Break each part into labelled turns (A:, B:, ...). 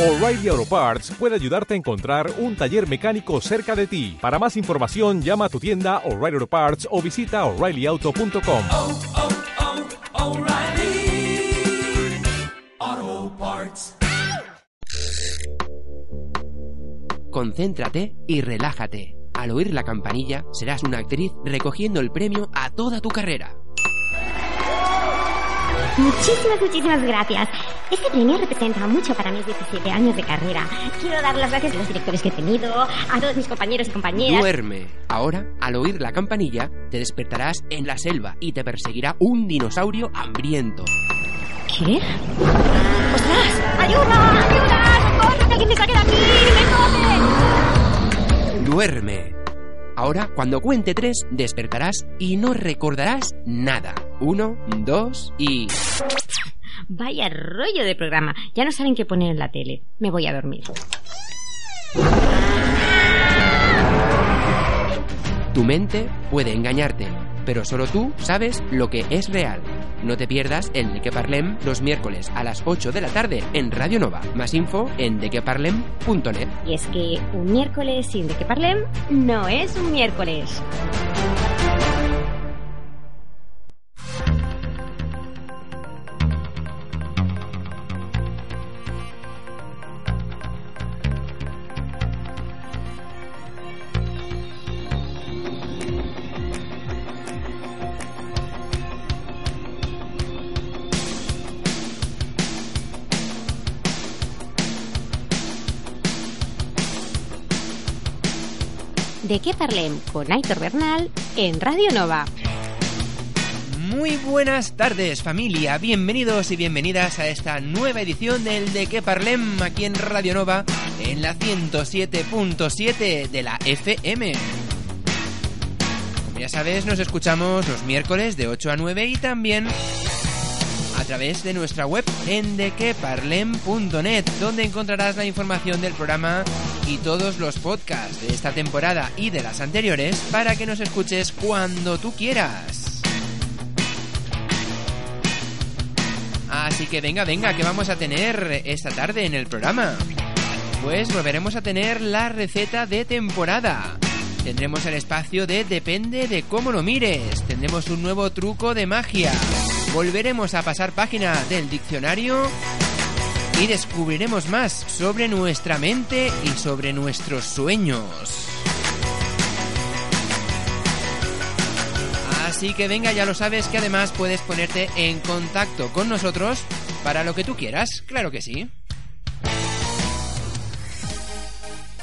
A: O'Reilly Auto Parts puede ayudarte a encontrar un taller mecánico cerca de ti. Para más información, llama a tu tienda O'Reilly Auto Parts o visita oreillyauto.com.
B: oh, oh, Parts.
C: Concéntrate y relájate. Al oír la campanilla, serás una actriz recogiendo el premio a toda tu carrera.
D: Muchísimas, muchísimas gracias. Este premio representa mucho para mis 17 años de carrera. Quiero dar las gracias a los directores que he tenido, a todos mis compañeros y compañeras.
C: Duerme. Ahora, al oír la campanilla, te despertarás en la selva y te perseguirá un dinosaurio hambriento.
D: ¿Qué? ¡Ostras! ¡Ayuda! ¡Ayuda! ¡Socorro! ¡Que alguien me saque de aquí! ¡Me come!
C: Duerme. Ahora, cuando cuente tres, despertarás y no recordarás nada. Uno, dos y...
D: Vaya rollo de programa. Ya no saben qué poner en la tele. Me voy a dormir.
C: Tu mente puede engañarte, pero solo tú sabes lo que es real. No te pierdas el De Que Parlem los miércoles a las 8 de la tarde en Radio Nova. Más info en dequeparlem.net.
D: Y es que un miércoles sin de que parlem no es un miércoles. De qué parlem con Aitor Bernal en Radio Nova.
C: Muy buenas tardes familia, bienvenidos y bienvenidas a esta nueva edición del De Que Parlem aquí en Radio Nova en la 107.7 de la FM. Como ya sabes, nos escuchamos los miércoles de 8 a 9 y también a través de nuestra web en dequeparlem.net, donde encontrarás la información del programa y todos los podcasts de esta temporada y de las anteriores para que nos escuches cuando tú quieras. Así que venga, venga, que vamos a tener esta tarde en el programa? Pues volveremos a tener la receta de temporada. Tendremos el espacio de Depende de cómo lo mires. Tendremos un nuevo truco de magia. Volveremos a pasar página del diccionario y descubriremos más sobre nuestra mente y sobre nuestros sueños. Así que venga, ya lo sabes que además puedes ponerte en contacto con nosotros para lo que tú quieras, claro que sí.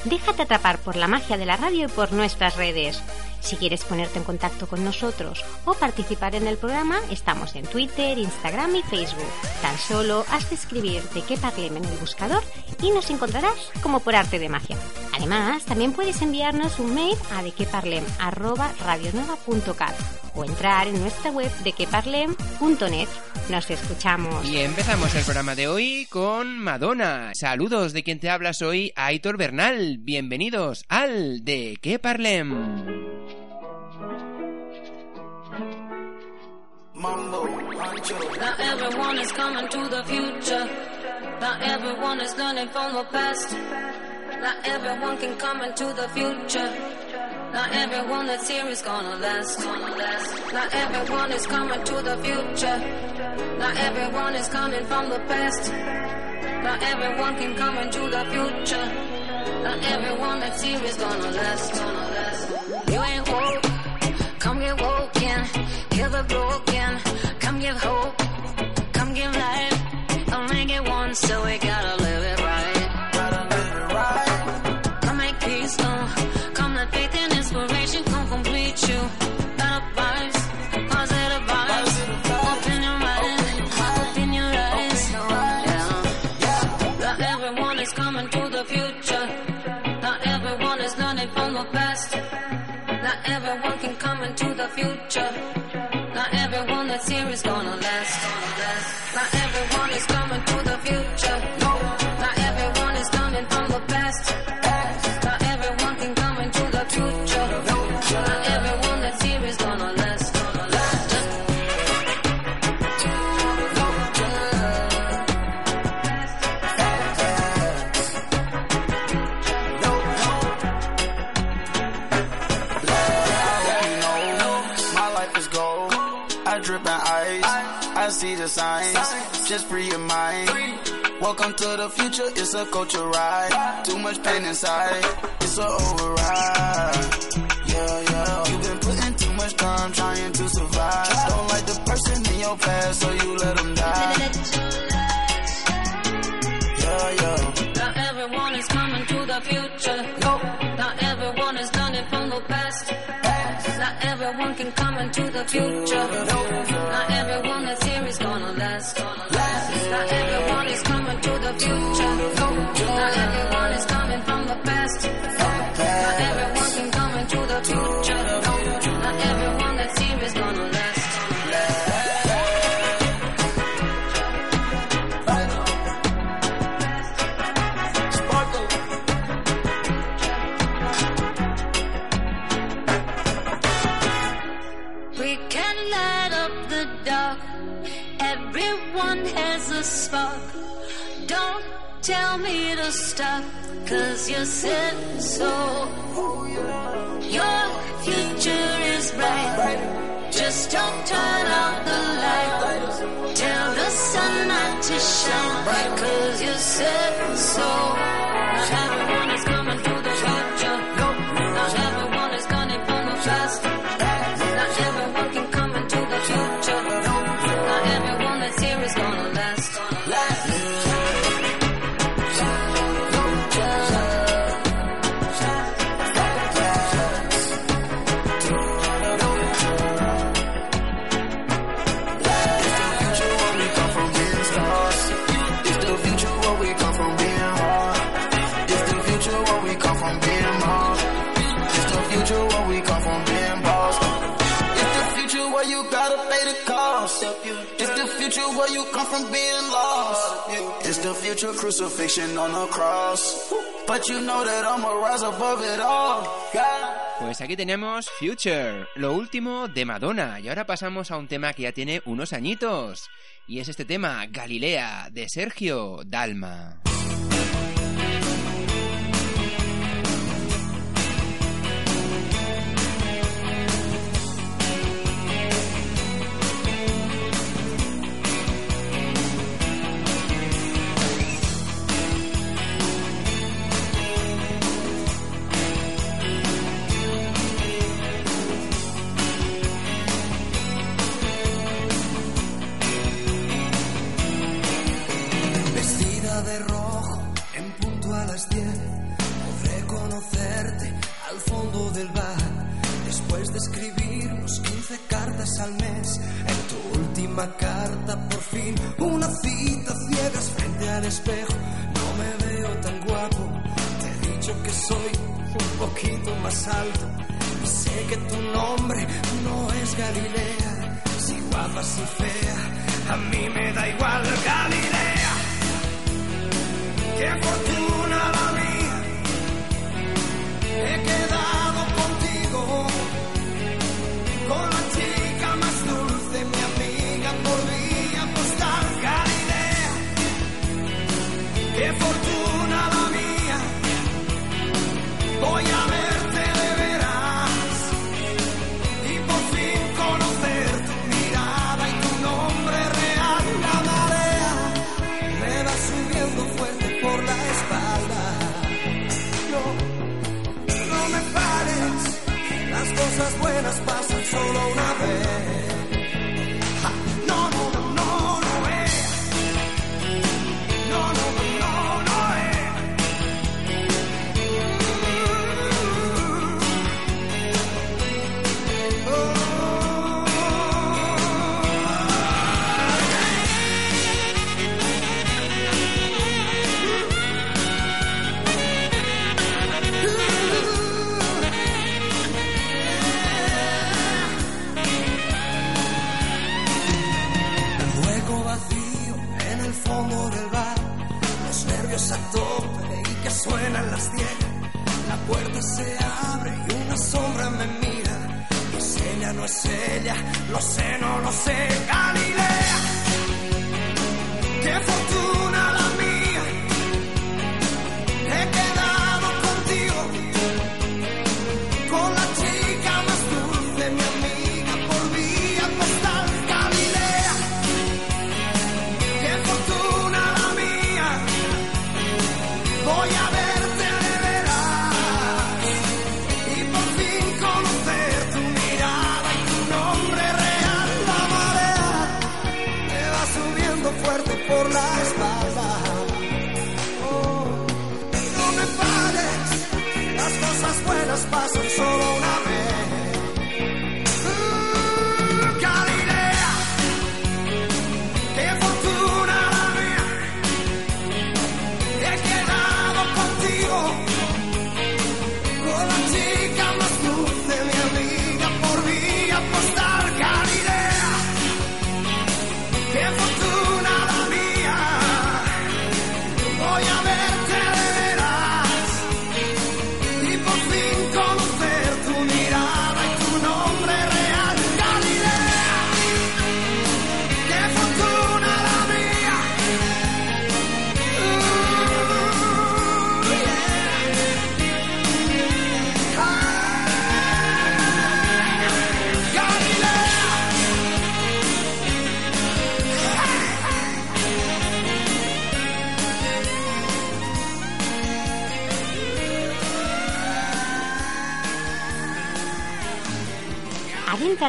D: Déjate atrapar por la magia de la radio y por nuestras redes. Si quieres ponerte en contacto con nosotros o participar en el programa, estamos en Twitter, Instagram y Facebook. Tan solo has de escribir de qué parlem en el buscador y nos encontrarás como por arte de magia. Además, también puedes enviarnos un mail a dequeparlem@radionova.cat o entrar en nuestra web dequeparlem.net. Nos escuchamos.
C: Y empezamos el programa de hoy con Madonna. Saludos de quien te habla soy Aitor Bernal. Bienvenidos al De qué parlem.
E: Now everyone is coming to the future. Now everyone is learning from the past. Now everyone can come into the future. Now everyone that's here is gonna last. Now everyone is coming to the future. Now everyone is coming from the past. Now everyone can come into the future. Now everyone that's here is gonna last. You ain't woke, come get woken. Hear the broken, come give hope, so we gotta the
F: signs, just free your mind. Welcome to the future, it's a culture ride. Too much pain inside, it's a override. Yeah, yeah. You've been putting too much time trying to survive. Don't like the person in your past, so you let them die. Yeah, yeah.
E: Not everyone is coming to the future. No. Not everyone is learning from the past. Not everyone can come into the future. No. Not everyone that's here is last. Not everyone is coming to the future. To stop, cause you said so. Your future is bright. Just don't turn out the light. Tell the sun not to shine, cause you said so.
C: Pues aquí tenemos Future, lo último de Madonna. Y ahora pasamos a un tema que ya tiene unos añitos. Y es este tema, Galilea, de Sergio Dalma.
G: Las 10, podré conocerte al fondo del bar. Después de escribirnos 15 cartas al mes, en tu última carta por fin una cita ciegas frente al espejo. No me veo tan guapo, te he dicho que soy un poquito más alto. Y sé que tu nombre no es Galilea, si guapa, si fea, a mí me da igual Galilea. ¡Qué fortuna la mía!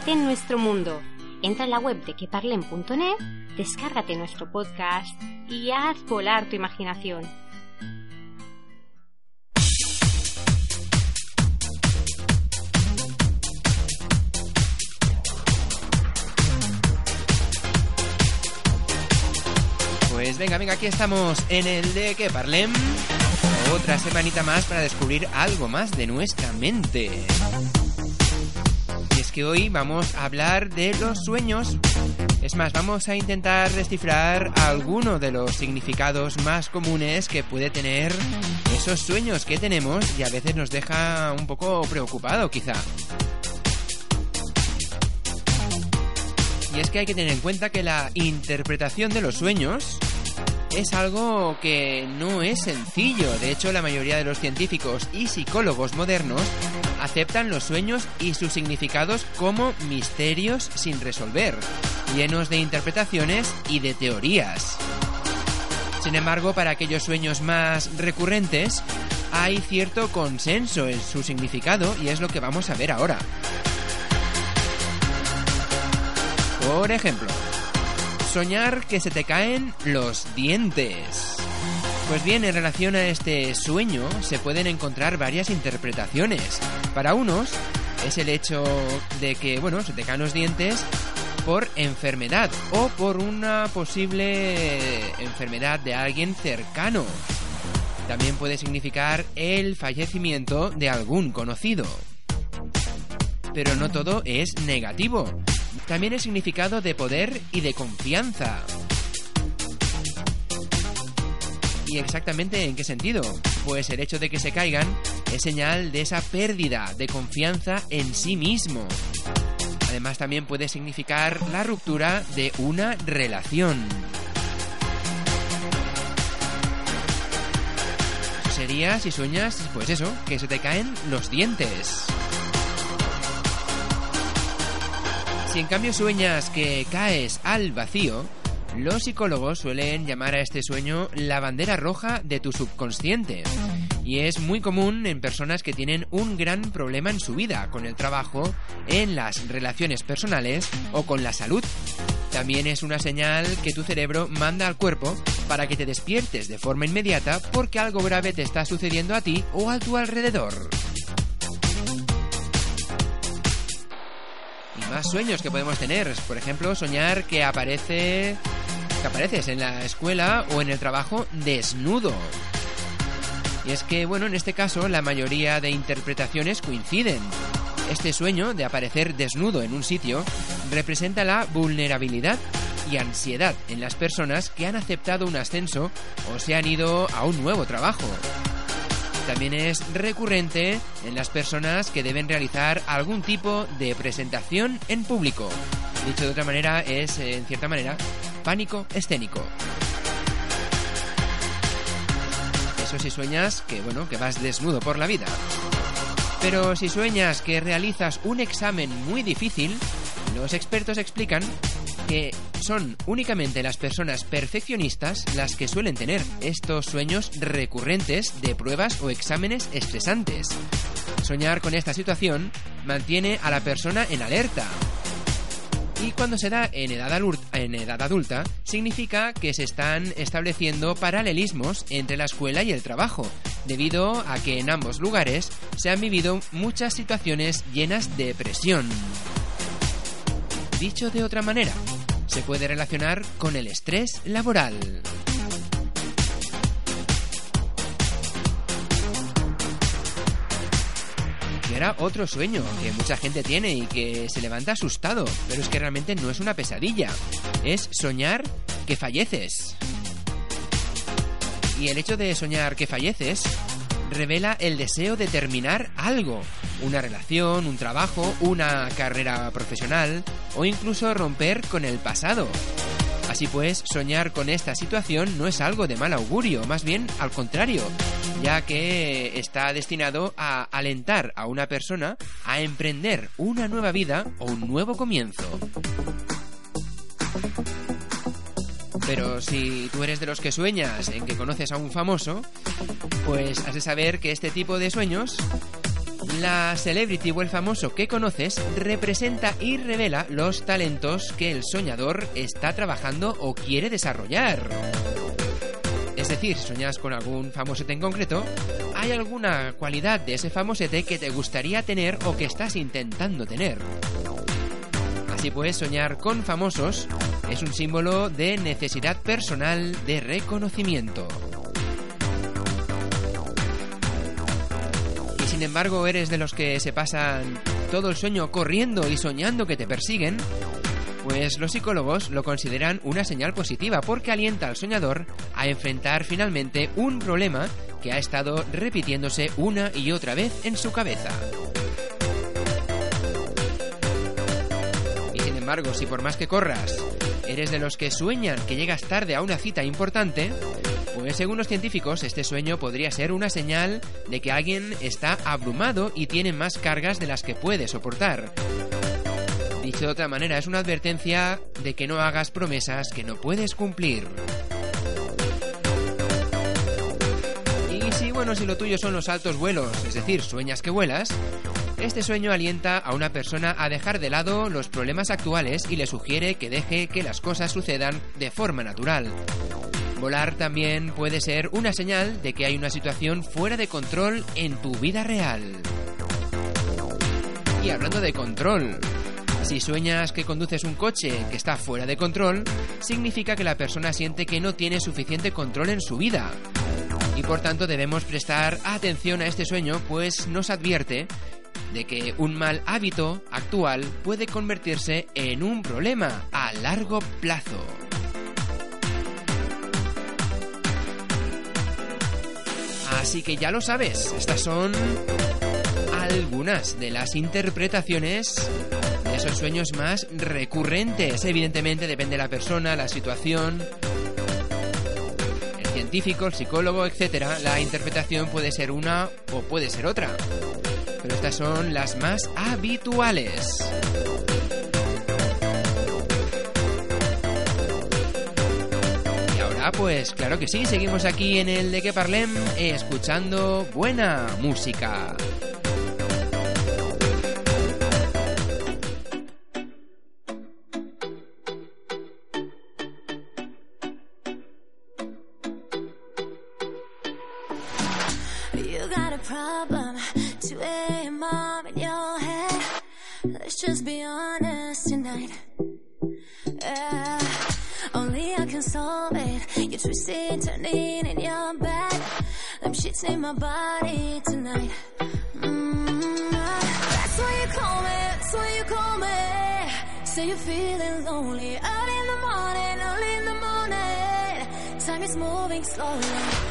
G: En
D: nuestro mundo. Entra en la web de queparlen.net, descárgate nuestro podcast y haz volar tu imaginación.
C: Pues venga, venga, aquí estamos en el de que parlem. Otra semanita más para descubrir algo más de nuestra mente. Es que hoy vamos a hablar de los sueños. Es más, vamos a intentar descifrar alguno de los significados más comunes que puede tener esos sueños que tenemos y a veces nos deja un poco preocupado quizá. Y es que hay que tener en cuenta que la interpretación de los sueños es algo que no es sencillo. De hecho, la mayoría de los científicos y psicólogos modernos aceptan los sueños y sus significados como misterios sin resolver, llenos de interpretaciones y de teorías. Sin embargo, para aquellos sueños más recurrentes, hay cierto consenso en su significado y es lo que vamos a ver ahora. Por ejemplo, soñar que se te caen los dientes. Pues bien, en relación a este sueño se pueden encontrar varias interpretaciones. Para unos es el hecho de que, bueno, se te caen los dientes por enfermedad o por una posible enfermedad de alguien cercano. También puede significar el fallecimiento de algún conocido. Pero no todo es negativo. También el significado de poder y de confianza. ¿Y exactamente en qué sentido? Pues el hecho de que se caigan es señal de esa pérdida de confianza en sí mismo. Además también puede significar la ruptura de una relación. Sería si sueñas, pues eso, que se te caen los dientes. Si en cambio sueñas que caes al vacío, los psicólogos suelen llamar a este sueño la bandera roja de tu subconsciente. Y es muy común en personas que tienen un gran problema en su vida, con el trabajo, en las relaciones personales o con la salud. También es una señal que tu cerebro manda al cuerpo para que te despiertes de forma inmediata porque algo grave te está sucediendo a ti o a tu alrededor. Más sueños que podemos tener. Por ejemplo, soñar que aparece. que apareces en la escuela o en el trabajo desnudo. Y es que, bueno, en este caso la mayoría de interpretaciones coinciden. Este sueño de aparecer desnudo en un sitio representa la vulnerabilidad y ansiedad en las personas que han aceptado un ascenso o se han ido a un nuevo trabajo. También es recurrente en las personas que deben realizar algún tipo de presentación en público. Dicho de otra manera, es, en cierta manera, pánico escénico. Eso si sueñas que, bueno, que vas desnudo por la vida. Pero si sueñas que realizas un examen muy difícil, los expertos explican que son únicamente las personas perfeccionistas las que suelen tener estos sueños recurrentes de pruebas o exámenes estresantes. Soñar con esta situación mantiene a la persona en alerta. Y cuando se da en edad, en edad adulta, significa que se están estableciendo paralelismos entre la escuela y el trabajo, debido a que en ambos lugares se han vivido muchas situaciones llenas de presión. Dicho de otra manera, se puede relacionar con el estrés laboral. Y ahora otro sueño que mucha gente tiene y que se levanta asustado, pero es que realmente no es una pesadilla, es soñar que falleces. Y el hecho de soñar que falleces revela el deseo de terminar algo, una relación, un trabajo, una carrera profesional o incluso romper con el pasado. Así pues, soñar con esta situación no es algo de mal augurio, más bien al contrario, ya que está destinado a alentar a una persona a emprender una nueva vida o un nuevo comienzo. Pero si tú eres de los que sueñas en que conoces a un famoso, pues has de saber que este tipo de sueños, la celebrity o el famoso que conoces representa y revela los talentos que el soñador está trabajando o quiere desarrollar. Es decir, si sueñas con algún famosete en concreto, hay alguna cualidad de ese famosete que te gustaría tener o que estás intentando tener. Así pues, soñar con famosos es un símbolo de necesidad personal de reconocimiento. Y sin embargo eres de los que se pasan todo el sueño corriendo y soñando que te persiguen, pues los psicólogos lo consideran una señal positiva porque alienta al soñador a enfrentar finalmente un problema que ha estado repitiéndose una y otra vez en su cabeza. Embargo, si por más que corras, eres de los que sueñan que llegas tarde a una cita importante, pues según los científicos, este sueño podría ser una señal de que alguien está abrumado y tiene más cargas de las que puede soportar. Dicho de otra manera, es una advertencia de que no hagas promesas que no puedes cumplir. Y si, bueno, si lo tuyo son los altos vuelos, es decir, sueñas que vuelas, este sueño alienta a una persona a dejar de lado los problemas actuales y le sugiere que deje que las cosas sucedan de forma natural. Volar también puede ser una señal de que hay una situación fuera de control en tu vida real. Y hablando de control, si sueñas que conduces un coche que está fuera de control, significa que la persona siente que no tiene suficiente control en su vida. Y por tanto debemos prestar atención a este sueño, pues nos advierte de que un mal hábito actual puede convertirse en un problema a largo plazo. Así que ya lo sabes, estas son algunas de las interpretaciones de esos sueños más recurrentes. Evidentemente depende de la persona, la situación, el científico, el psicólogo, etc. La interpretación puede ser una o puede ser otra. Pero estas son las más habituales. Y ahora pues claro que sí, seguimos aquí en el de que parlem escuchando buena música.
H: My body tonight. Mm, that's why you call me, that's why you call me. Say you're feeling lonely, out in the morning, early in the morning. Time is moving slowly.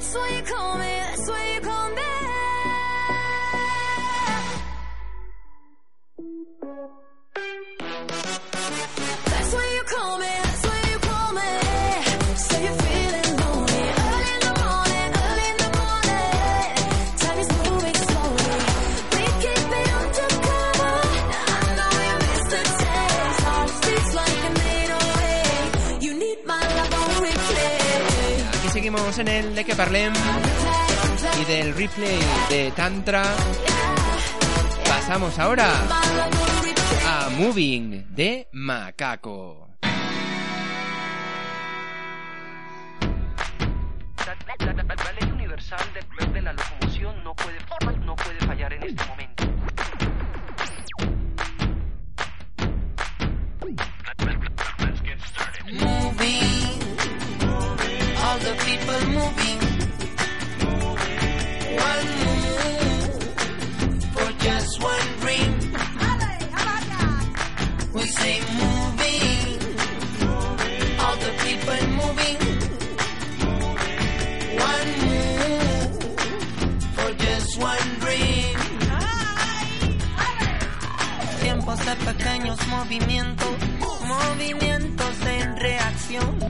H: That's why you call me, that's why you call me.
C: En el de que parlem y del replay de Tantra. Pasamos ahora a Moving de Macaco.
I: La, ley universal de la locomoción no puede, no puede fallar en este momento.
J: Pequeños movimientos, movimientos en reacción.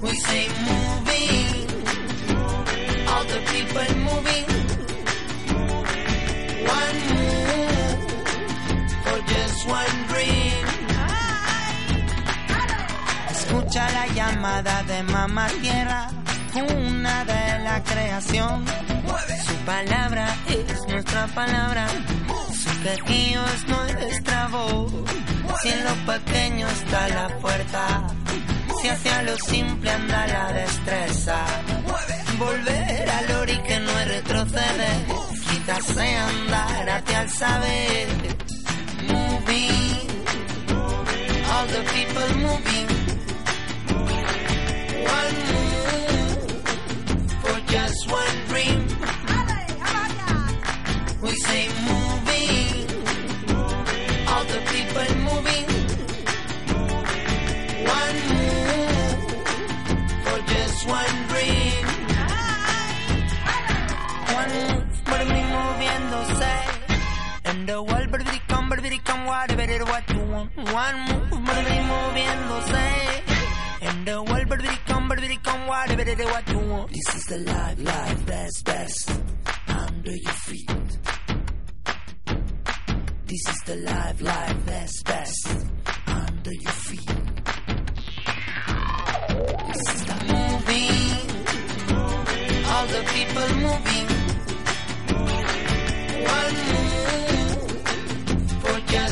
J: We say moving, all the people moving. One move for just one dream. Escucha la llamada de mamá tierra, una de la creación. Su palabra es nuestra palabra, su quejío es nuestra voz. Si en lo pequeño está la fuerza, si hacia lo simple anda la destreza. Volver al ori que no es retroceder, andar hacia el saber. Moving, all the people moving. One move for just one dream. We say the world, but it come, but it come, whatever it what you want. One move, por mí moviéndose. And the world, but it come, but it come, whatever it what you want. This is the life, life, best, best. Under your feet. This is the life, life, best, best. Under your feet. This is the moving. All the people moving. One move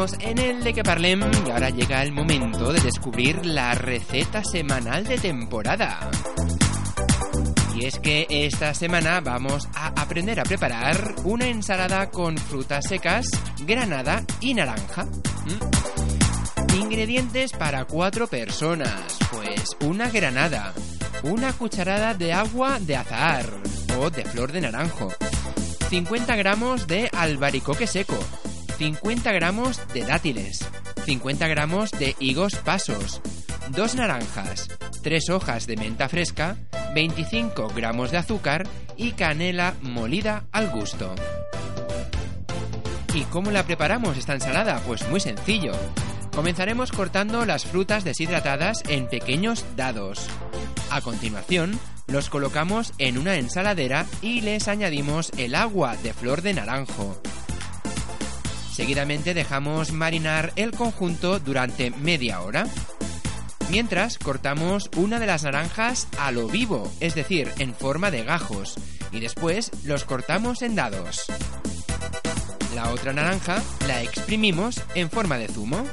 C: En el de que parlem y ahora llega el momento de descubrir la receta semanal de temporada. Y es que esta semana vamos a aprender a preparar una ensalada con frutas secas, granada y naranja. ¿Mm? Ingredientes para cuatro personas. Pues una granada, una cucharada de agua de azahar o de flor de naranjo, 50 gramos de albaricoque seco, 50 gramos de dátiles, 50 gramos de higos pasos, dos naranjas, tres hojas de menta fresca, 25 gramos de azúcar y canela molida al gusto. ¿Y cómo la preparamos esta ensalada? Pues muy sencillo. Comenzaremos cortando las frutas deshidratadas en pequeños dados. A continuación, los colocamos en una ensaladera y les añadimos el agua de flor de naranjo. Seguidamente dejamos marinar el conjunto durante media hora. Mientras cortamos una de las naranjas a lo vivo, es decir, en forma de gajos, y después los cortamos en dados. La otra naranja la exprimimos en forma de zumo.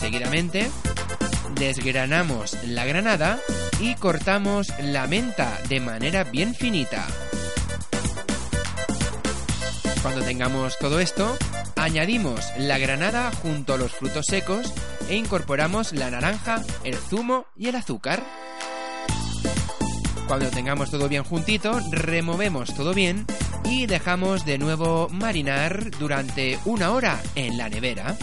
C: Seguidamente, desgranamos la granada y cortamos la menta de manera bien finita. Cuando tengamos todo esto, añadimos la granada junto a los frutos secos e incorporamos la naranja, el zumo y el azúcar. Cuando tengamos todo bien juntito, removemos todo bien y dejamos de nuevo marinar durante una hora en la nevera.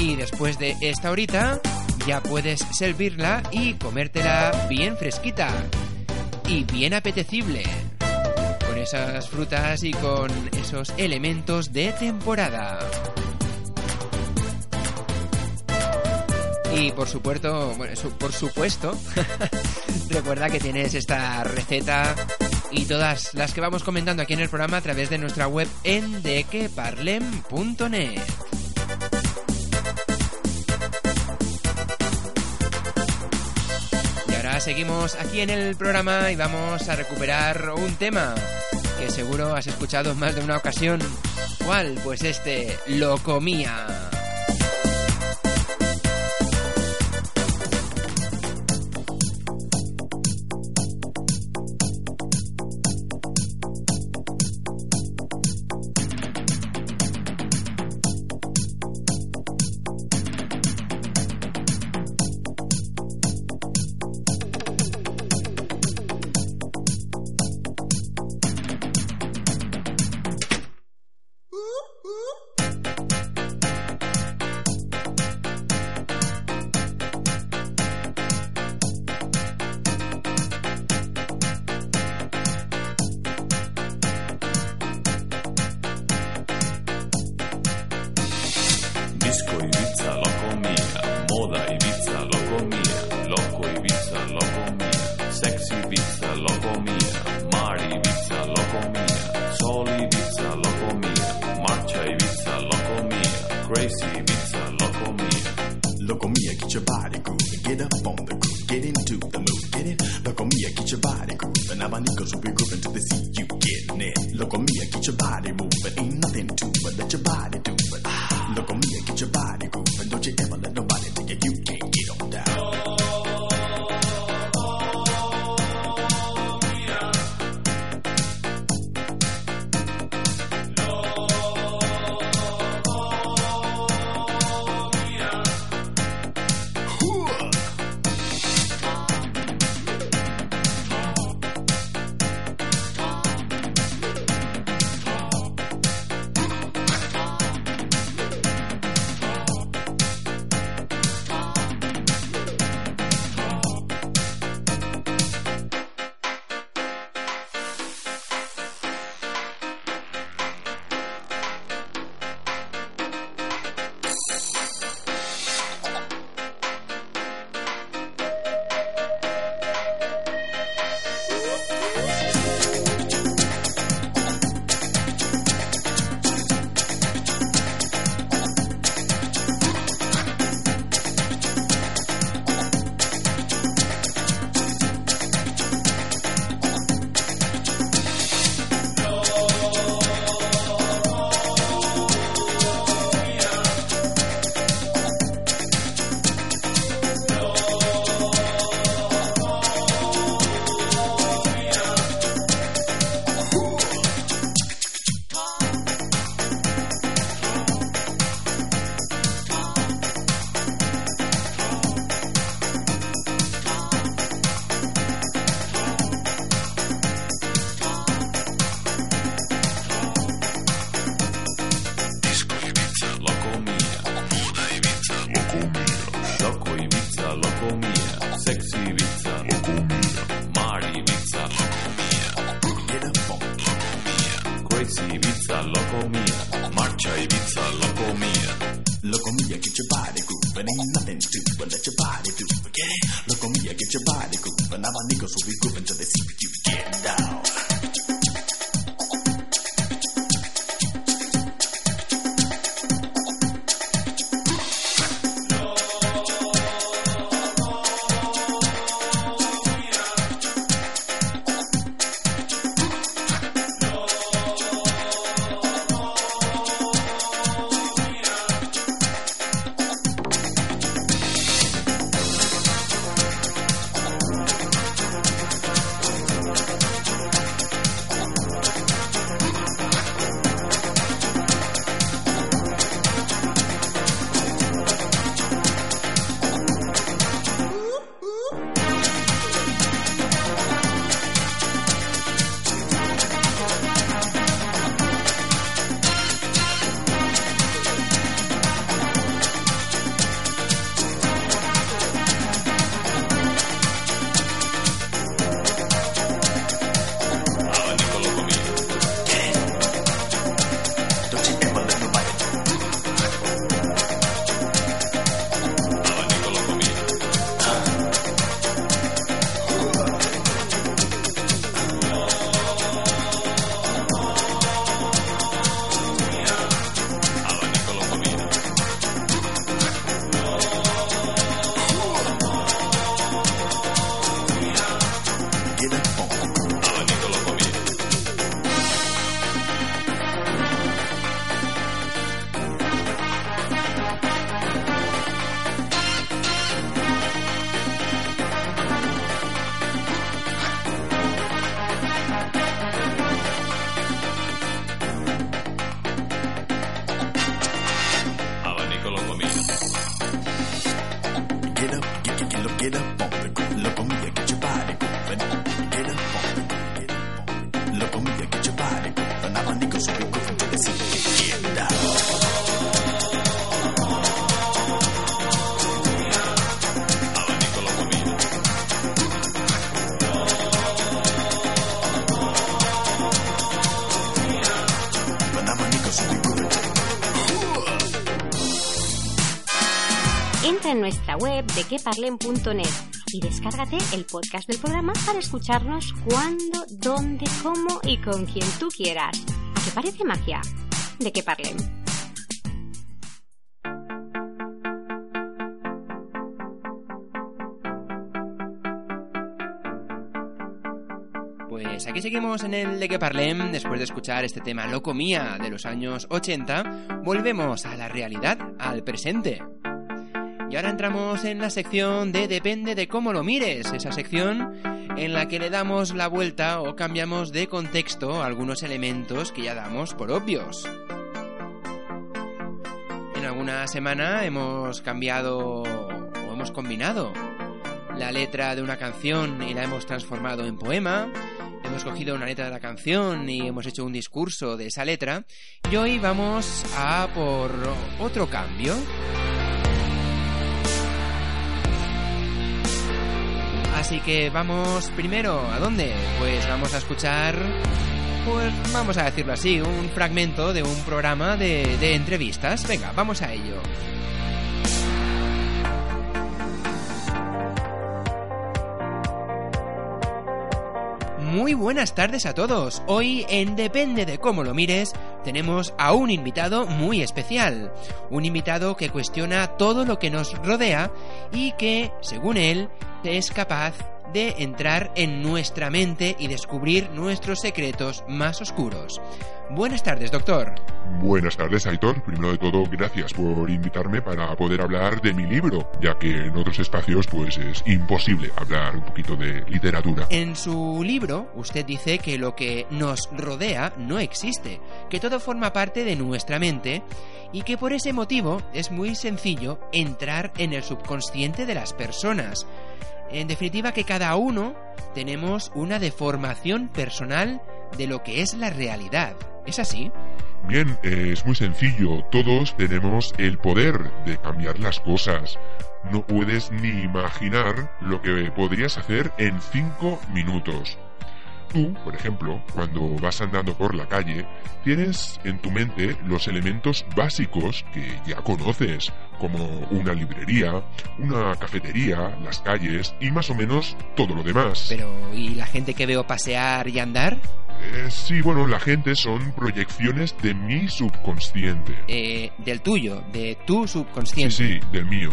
C: Y después de esta horita, ya puedes servirla y comértela bien fresquita y bien apetecible. Esas frutas y con esos elementos de temporada. Y por supuesto, bueno, por supuesto, recuerda que tienes esta receta y todas las que vamos comentando aquí en el programa a través de nuestra web en dequeparlem.net. Y ahora seguimos aquí en el programa y vamos a recuperar un tema que seguro has escuchado más de una ocasión. ¿Cuál? Pues este, lo comía.
K: It? Loco mia, get your body moving. Ain't nothing to it. Let your body do it.
D: Web de queparlen.net y descárgate el podcast del programa para escucharnos cuando, dónde, cómo y con quien tú quieras. ¿A qué parece magia? De que parlen.
C: Pues aquí seguimos en el de que parlem. Después de escuchar este tema loco mía de los años 80, volvemos a la realidad, al presente. Ahora entramos en la sección de Depende de cómo lo mires, esa sección en la que le damos la vuelta o cambiamos de contexto algunos elementos que ya damos por obvios. En alguna semana hemos cambiado o hemos combinado la letra de una canción y la hemos transformado en poema. Hemos cogido una letra de la canción y hemos hecho un discurso de esa letra. Y hoy vamos a por otro cambio. Así que vamos primero, ¿a dónde? Pues vamos a escuchar, pues vamos a decirlo así, un fragmento de un programa de, de entrevistas. Venga, vamos a ello. Muy buenas tardes a todos. Hoy en Depende de cómo lo mires, tenemos a un invitado muy especial. Un invitado que cuestiona todo lo que nos rodea y que, según él, es capaz de entrar en nuestra mente y descubrir nuestros secretos más oscuros. Buenas tardes, doctor.
L: Buenas tardes, Aitor. Primero de todo, gracias por invitarme para poder hablar de mi libro, ya que en otros espacios pues es imposible hablar un poquito de literatura.
C: En su libro, usted dice que lo que nos rodea no existe, que todo forma parte de nuestra mente y que por ese motivo es muy sencillo entrar en el subconsciente de las personas. En definitiva, que cada uno tenemos una deformación personal de lo que es la realidad. ¿Es así?
L: Bien, es muy sencillo. Todos tenemos el poder de cambiar las cosas. No puedes ni imaginar lo que podrías hacer en 5 minutos. Tú, por ejemplo, cuando vas andando por la calle, tienes en tu mente los elementos básicos que ya conoces, como una librería, una cafetería, las calles y más o menos todo lo demás.
C: Pero, ¿y la gente que veo pasear y andar?
L: Eh, sí, bueno, la gente son proyecciones de mi subconsciente.
C: Eh, del tuyo, de tu subconsciente.
L: Sí, sí, del mío.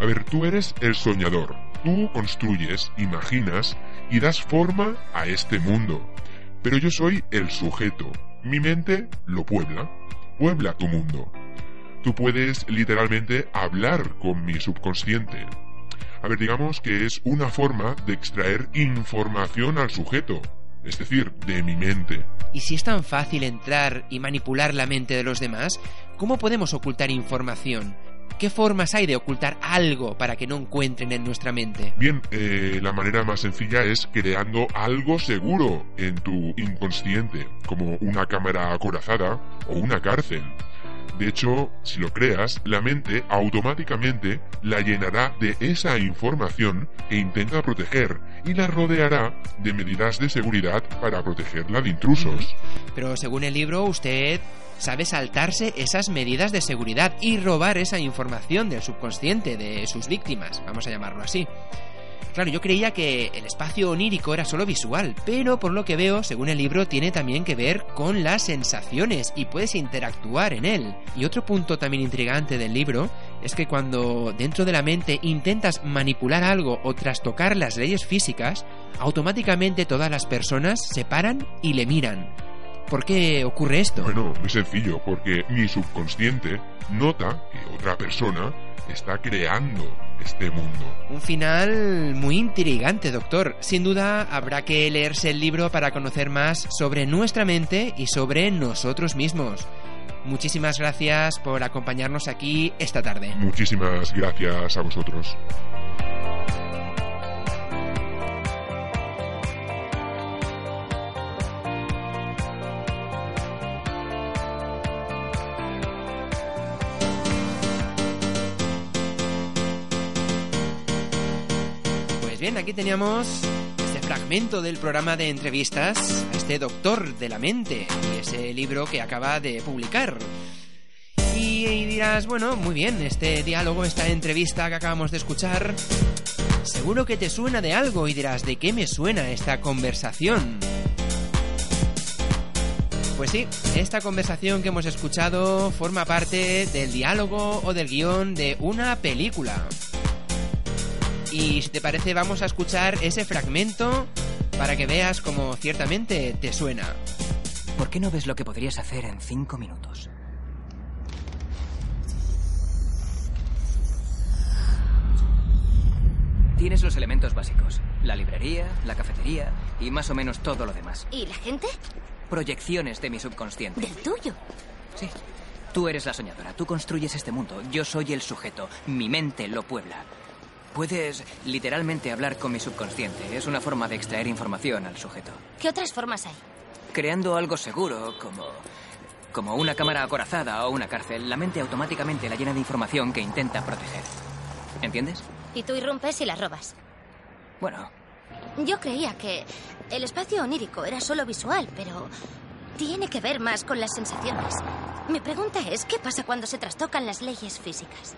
L: A ver, tú eres el soñador. Tú construyes, imaginas y das forma a este mundo. Pero yo soy el sujeto. Mi mente lo puebla. Puebla tu mundo. Tú puedes literalmente hablar con mi subconsciente. A ver, digamos que es una forma de extraer información al sujeto, es decir, de mi mente.
C: Y si es tan fácil entrar y manipular la mente de los demás, ¿cómo podemos ocultar información? ¿Qué formas hay de ocultar algo para que no encuentren en nuestra mente?
L: Bien, eh, la manera más sencilla es creando algo seguro en tu inconsciente, como una cámara acorazada o una cárcel. De hecho, si lo creas, la mente automáticamente la llenará de esa información que intenta proteger y la rodeará de medidas de seguridad para protegerla de intrusos.
C: Pero según el libro, usted sabe saltarse esas medidas de seguridad y robar esa información del subconsciente de sus víctimas, vamos a llamarlo así. Claro, yo creía que el espacio onírico era solo visual, pero por lo que veo, según el libro, tiene también que ver con las sensaciones y puedes interactuar en él. Y otro punto también intrigante del libro es que cuando dentro de la mente intentas manipular algo o trastocar las leyes físicas, automáticamente todas las personas se paran y le miran. ¿Por qué ocurre esto?
L: Bueno, muy sencillo, porque mi subconsciente nota que otra persona está creando este mundo.
C: Un final muy intrigante, doctor. Sin duda habrá que leerse el libro para conocer más sobre nuestra mente y sobre nosotros mismos. Muchísimas gracias por acompañarnos aquí esta tarde.
L: Muchísimas gracias a vosotros.
C: Aquí teníamos este fragmento del programa de entrevistas a este doctor de la mente y ese libro que acaba de publicar. Y, dirás, bueno, muy bien, este diálogo, esta entrevista que acabamos de escuchar, seguro que te suena de algo y dirás, ¿de qué me suena esta conversación? Pues sí, esta conversación que hemos escuchado forma parte del diálogo o del guion de una película. Y si te parece vamos a escuchar ese fragmento para que veas cómo ciertamente te suena.
M: ¿Por qué no ves lo que podrías hacer en cinco minutos? Tienes los elementos básicos. La librería, la cafetería y más o menos todo lo demás.
N: ¿Y la gente?
M: Proyecciones de mi subconsciente.
N: ¿Del tuyo?
M: Sí. Tú eres la soñadora, tú construyes este mundo, yo soy el sujeto, mi mente lo puebla. Puedes literalmente hablar con mi subconsciente, es una forma de extraer información al sujeto.
N: ¿Qué otras formas hay?
M: Creando algo seguro, como, como una cámara acorazada o una cárcel, la mente automáticamente la llena de información que intenta proteger. ¿Entiendes?
N: Y tú irrumpes y la robas.
M: Bueno,
N: Yo creía que el espacio onírico era solo visual, pero tiene que ver más con las sensaciones. Mi pregunta es, ¿qué pasa cuando se trastocan las leyes físicas?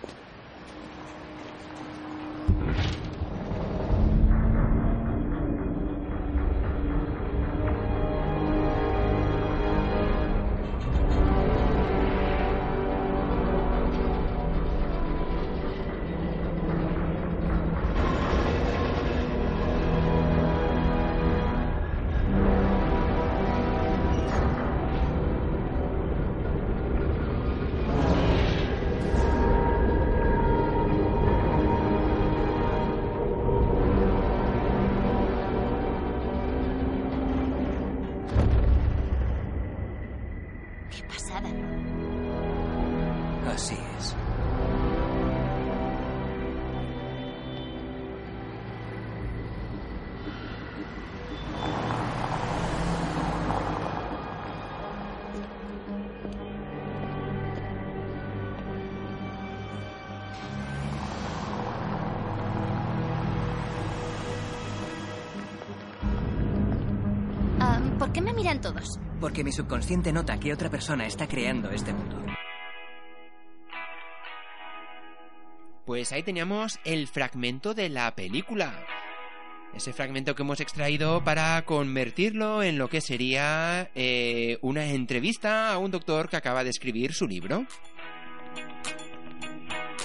N: Todos?
M: Porque mi subconsciente nota que otra persona está creando este mundo.
C: Pues ahí teníamos el fragmento de la película. Ese fragmento que hemos extraído para convertirlo en lo que sería eh, una entrevista a un doctor que acaba de escribir su libro.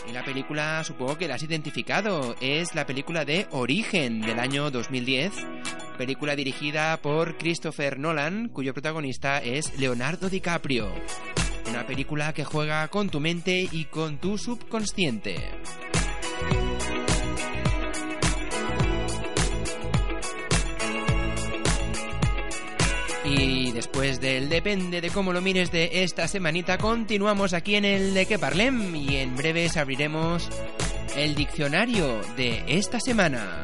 C: Y la película supongo que la has identificado. Es la película de Origen del año 2010. Película dirigida por Christopher Nolan, cuyo protagonista es Leonardo DiCaprio. Una película que juega con tu mente y con tu subconsciente. Y después del depende de cómo lo mires de esta semanita, continuamos aquí en el de que parlem y en breves abriremos el diccionario de esta semana.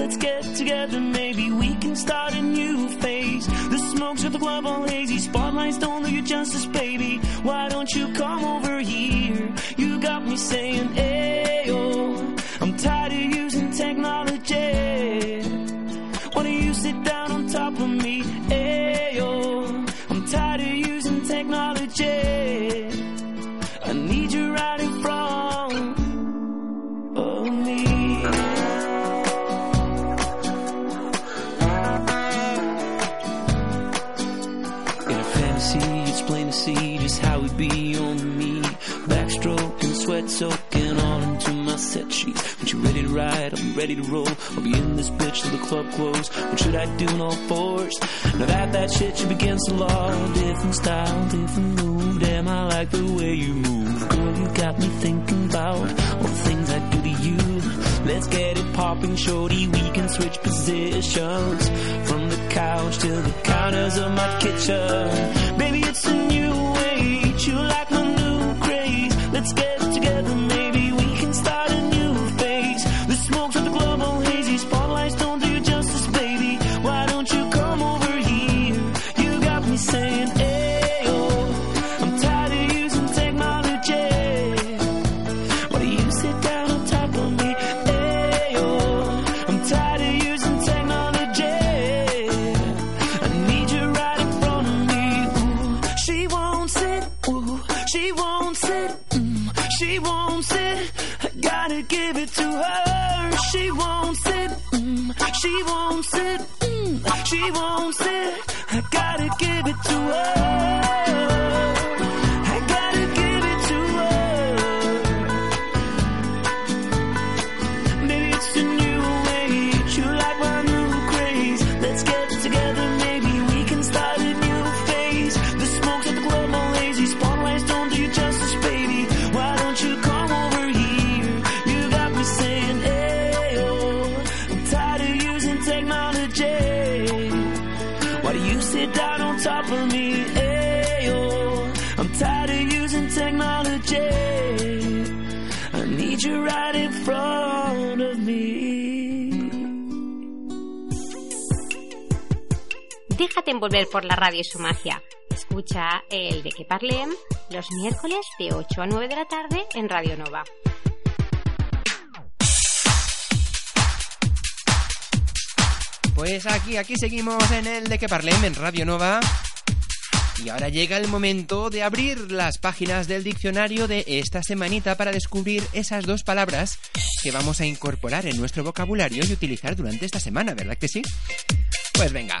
O: Let's get together, maybe we can start a new phase. The smokes at the club all hazy. Spotlights don't do you justice, baby. Why don't you come over here? You got me saying, Ayo. I'm tired of using technology. Why don't you sit down on top of me? Sheets. When you ready to ride, I'll be ready to roll. I'll be in this bitch till the club close. What should I do in all fours? Now that that shit should begin the law. Different style, different move. Damn, I like the way you move. Girl, you got me thinking about all the things I do to you. Let's get it popping, shorty. We can switch positions from the couch to the counters of my kitchen. Baby, gotta give it to her. She won't sit. Mm, she won't sit. Mm, she won't sit. I gotta give it to her.
D: Déjate envolver por la radio y su magia. Escucha el de que parlem los miércoles de 8 a 9 de la tarde en Radio Nova.
C: Pues aquí, aquí seguimos en el de que parlem en Radio Nova. Y ahora llega el momento de abrir las páginas del diccionario de esta semanita para descubrir esas dos palabras que vamos a incorporar en nuestro vocabulario y utilizar durante esta semana, ¿verdad que sí? Pues venga.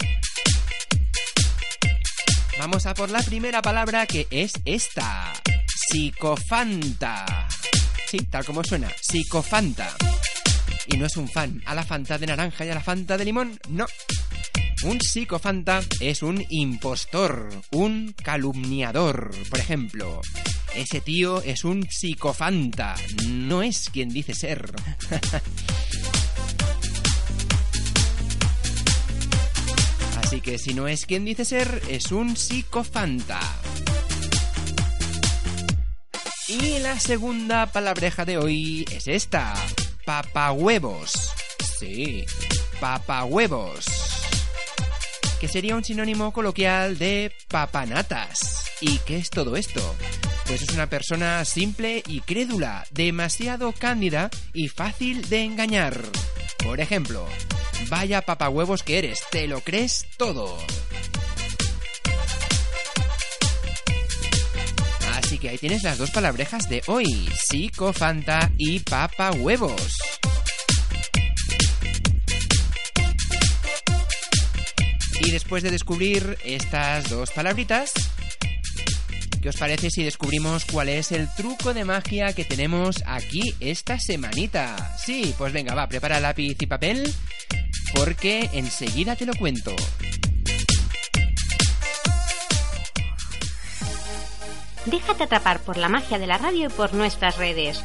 C: Vamos a por la primera palabra que es esta. Psicofanta. Sí, tal como suena. Psicofanta. Y no es un fan a la Fanta de naranja y a la Fanta de limón, no. Un psicofanta es un impostor, un calumniador, por ejemplo. Ese tío es un psicofanta, no es quien dice ser. Así que si no es quien dice ser, es un psicofanta. Y la segunda palabreja de hoy es esta. Papahuevos. Sí, papahuevos. Que sería un sinónimo coloquial de papanatas. ¿Y qué es todo esto? Pues es una persona simple y crédula, demasiado cándida y fácil de engañar. Por ejemplo, vaya papahuevos que eres, te lo crees todo. Así que ahí tienes las dos palabrejas de hoy, psicofanta y papahuevos. Y después de descubrir estas dos palabritas, ¿qué os parece si descubrimos cuál es el truco de magia que tenemos aquí esta semanita? Sí, pues venga, va, prepara lápiz y papel, porque enseguida te lo cuento.
D: Déjate atrapar por la magia de la radio y por nuestras redes.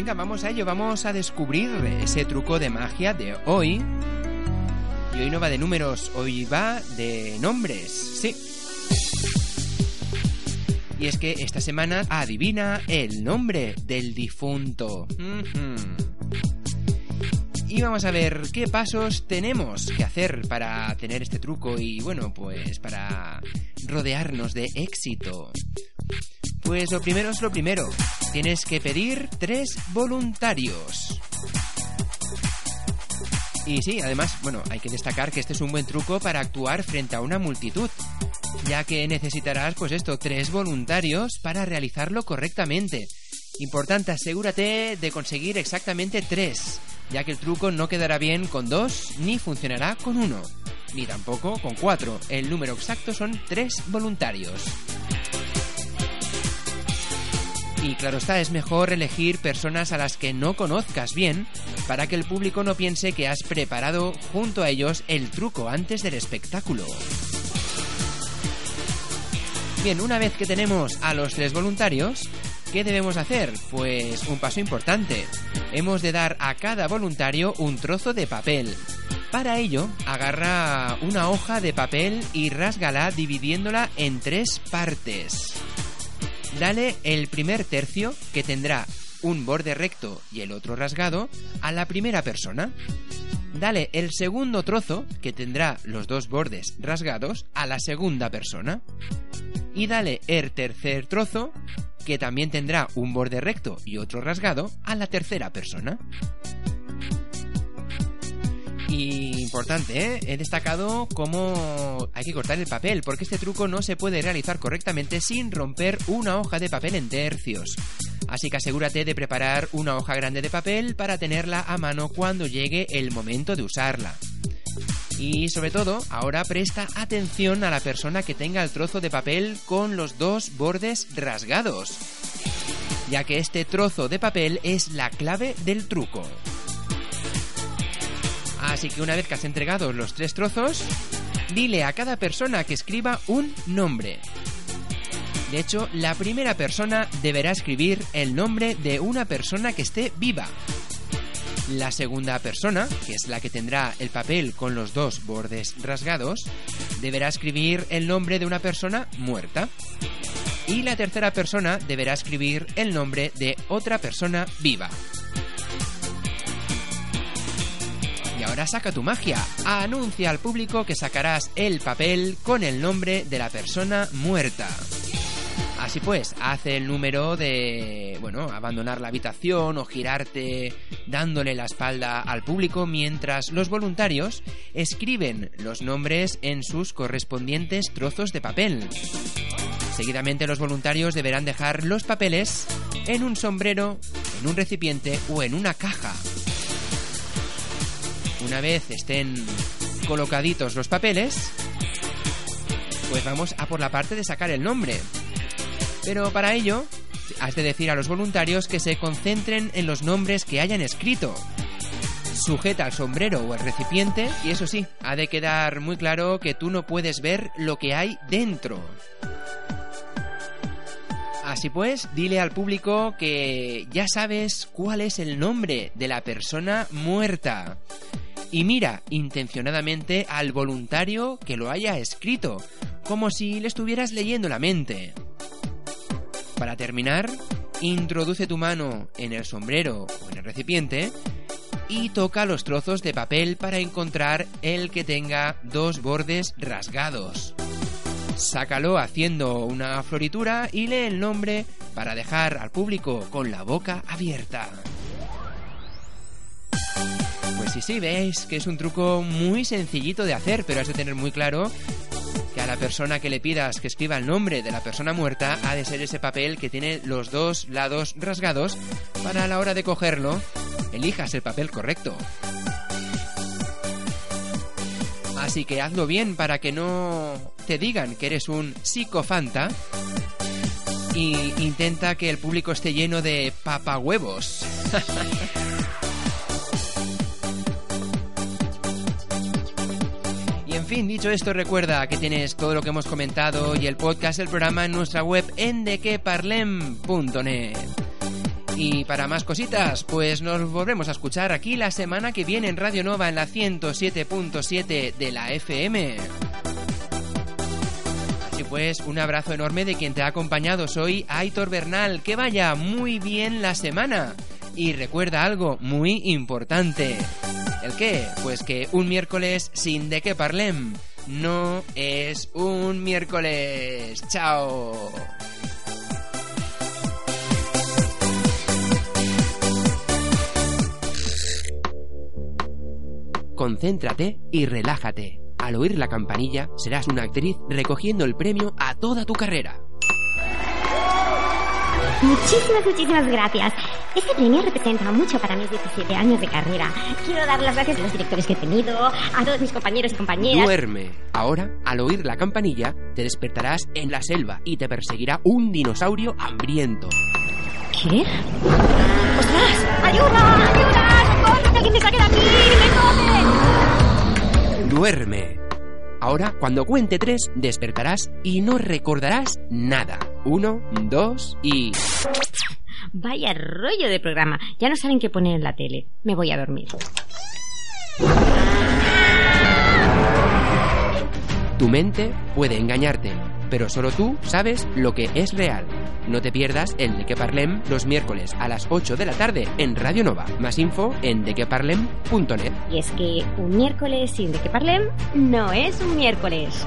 C: Venga, vamos a ello, vamos a descubrir ese truco de magia de hoy. Y hoy no va de números, hoy va de nombres, sí. Y es que esta semana adivina el nombre del difunto. Y vamos a ver qué pasos tenemos que hacer para tener este truco y bueno, pues para rodearnos de éxito. Pues lo primero es lo primero. Tienes que pedir tres voluntarios. Y sí, además, bueno, hay que destacar que este es un buen truco para actuar frente a una multitud, ya que necesitarás, pues esto, tres voluntarios para realizarlo correctamente. Importante, asegúrate de conseguir exactamente tres, ya que el truco no quedará bien con dos ni funcionará con uno, ni tampoco con cuatro. El número exacto son tres voluntarios. Y claro está, es mejor elegir personas a las que no conozcas bien para que el público no piense que has preparado junto a ellos el truco antes del espectáculo. Bien, una vez que tenemos a los tres voluntarios, ¿qué debemos hacer? Pues un paso importante. Hemos de dar a cada voluntario un trozo de papel. Para ello, agarra una hoja de papel y rásgala dividiéndola en tres partes. Dale el primer tercio, que tendrá un borde recto y el otro rasgado, a la primera persona. Dale el segundo trozo, que tendrá los dos bordes rasgados, a la segunda persona. Y dale el tercer trozo, que también tendrá un borde recto y otro rasgado, a la tercera persona. Y importante, ¿eh? he destacado cómo hay que cortar el papel, porque este truco no se puede realizar correctamente sin romper una hoja de papel en tercios. Así que asegúrate de preparar una hoja grande de papel para tenerla a mano cuando llegue el momento de usarla. Y sobre todo, ahora presta atención a la persona que tenga el trozo de papel con los dos bordes rasgados, ya que este trozo de papel es la clave del truco. Así que una vez que has entregado los tres trozos, dile a cada persona que escriba un nombre. De hecho, la primera persona deberá escribir el nombre de una persona que esté viva. La segunda persona, que es la que tendrá el papel con los dos bordes rasgados, deberá escribir el nombre de una persona muerta. y la tercera persona deberá escribir el nombre de otra persona viva. Ahora saca tu magia. Anuncia al público que sacarás el papel con el nombre de la persona muerta. Así pues, hace el número de, bueno, abandonar la habitación o girarte dándole la espalda al público mientras los voluntarios escriben los nombres en sus correspondientes trozos de papel. Seguidamente los voluntarios deberán dejar los papeles en un sombrero, en un recipiente o en una caja. Una vez estén colocaditos los papeles, pues vamos a por la parte de sacar el nombre. Pero para ello, has de decir a los voluntarios que se concentren en los nombres que hayan escrito. Sujeta el sombrero o el recipiente y eso sí, ha de quedar muy claro que tú no puedes ver lo que hay dentro. Así pues, dile al público que ya sabes cuál es el nombre de la persona muerta. Y mira intencionadamente al voluntario que lo haya escrito, como si le estuvieras leyendo la mente. Para terminar, introduce tu mano en el sombrero o en el recipiente y toca los trozos de papel para encontrar el que tenga dos bordes rasgados. Sácalo haciendo una floritura y lee el nombre para dejar al público con la boca abierta. Pues sí, sí, veis que es un truco muy sencillito de hacer, pero has de tener muy claro que a la persona que le pidas que escriba el nombre de la persona muerta ha de ser ese papel que tiene los dos lados rasgados para a la hora de cogerlo elijas el papel correcto. Así que hazlo bien para que no te digan que eres un psicofanta y intenta que el público esté lleno de papahuevos. fin, dicho esto, recuerda que tienes todo lo que hemos comentado y el podcast del programa en nuestra web en dequeparlem.net. Y para más cositas, pues nos volvemos a escuchar aquí la semana que viene en Radio Nova en la 107.7 de la FM. Así pues, un abrazo enorme de quien te ha acompañado. Soy Aitor Bernal. Que vaya muy bien la semana. Y recuerda algo muy importante. ¿El qué? Pues que un miércoles sin de qué parlem no es un miércoles. ¡Chao! Concéntrate y relájate. Al oír la campanilla, serás una actriz recogiendo el premio a toda tu carrera.
D: Muchísimas, muchísimas gracias. Este premio representa mucho para mis 17 años de carrera. Quiero dar las gracias a los directores que he tenido, a todos mis compañeros y compañeras.
C: Duerme. Ahora, al oír la campanilla, te despertarás en la selva y te perseguirá un dinosaurio hambriento.
D: ¿Qué? ¡Ostras! ¡Ayuda! ¡Ayuda! ¡Socorro! ¡Que alguien me saque de aquí! ¡Me come!
C: Duerme. Ahora, cuando cuente tres, despertarás y no recordarás nada. Uno, dos y...
D: Vaya rollo de programa. Ya no saben qué poner en la tele. Me voy a dormir.
C: Tu mente puede engañarte, pero solo tú sabes lo que es real. No te pierdas el De Que Parlem los miércoles a las 8 de la tarde en Radio Nova. Más info en dequeparlem.net.
D: Y es que un miércoles sin de que parlem no es un miércoles.